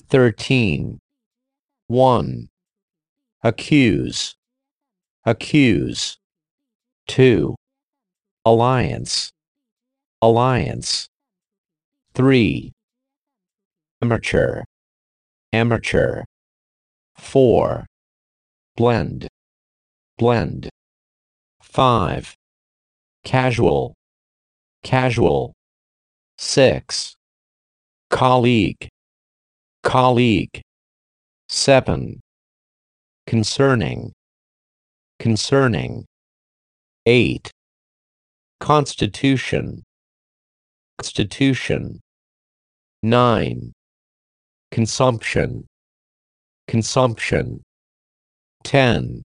13. 1. Accuse. Accuse. 2. Alliance. Alliance. 3. Amateur. Amateur. 4. Blend. Blend. 5. Casual. Casual. 6. Colleague. Colleague. 7. Concerning. Concerning. 8. Constitution. Constitution. 9. Consumption. Consumption. 10.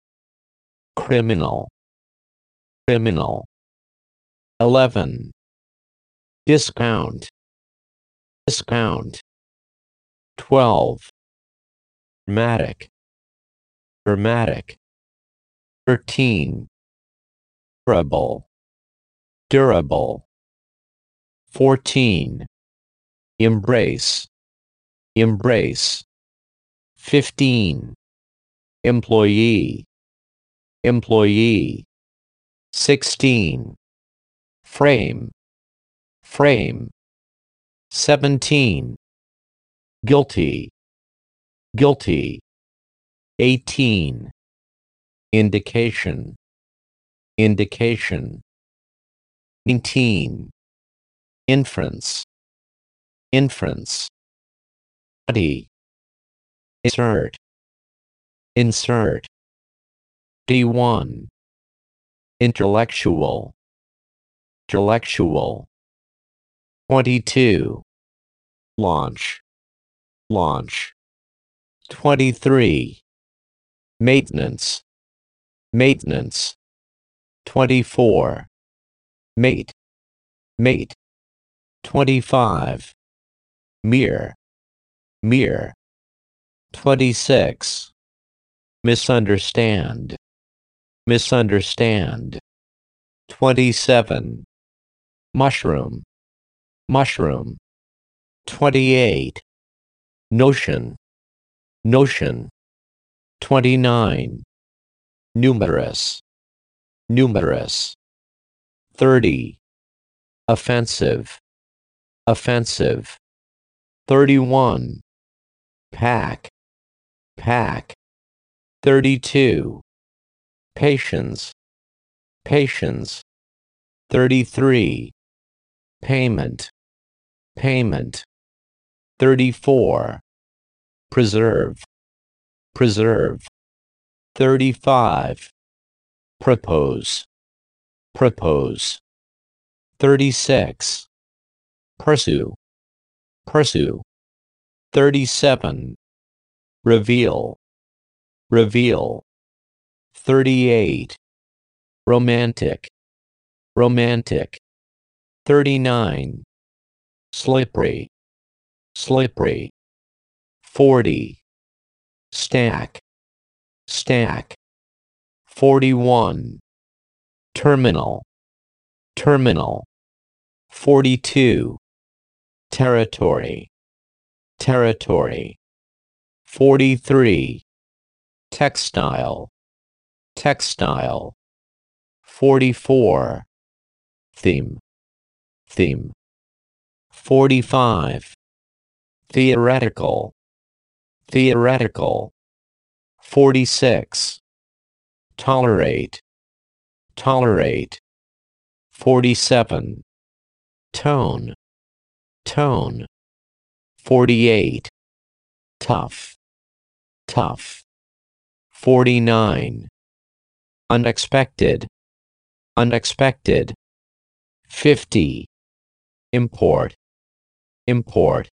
Criminal. Criminal. 11. Discount. Discount. 12. Dramatic. Dramatic. 13. Durable. Durable. 14. Embrace. Embrace. 15. Employee. Employee. 16. Frame. Frame. 17. Guilty. Guilty. 18. Indication. Indication. 19. Inference. Inference. 20. Insert. Insert. D1. Intellectual. Intellectual. 22. Launch. Launch. 23. Maintenance. Maintenance. 24. Mate. Mate. 25. mirror mirror 26. Misunderstand. Misunderstand. 27. Mushroom. Mushroom. 28. Notion. Notion. 29. Numerous. Numerous. 30. Offensive. Offensive. 31. Pack. Pack. 32. Patience. Patience. 33. Payment. Payment. 34. Preserve. Preserve. 35. Propose. Propose. 36. Pursue. Pursue. 37. Reveal. Reveal. 38. Romantic. Romantic. 39. Slippery. Slippery. 40. Stack. Stack. 41. Terminal. Terminal. 42. Territory. Territory. 43. Textile. Textile. 44. Theme. Theme. 45. Theoretical. Theoretical. 46. Tolerate. Tolerate. 47. Tone. Tone. 48. Tough. Tough. 49. Unexpected. Unexpected. 50. Import. Import.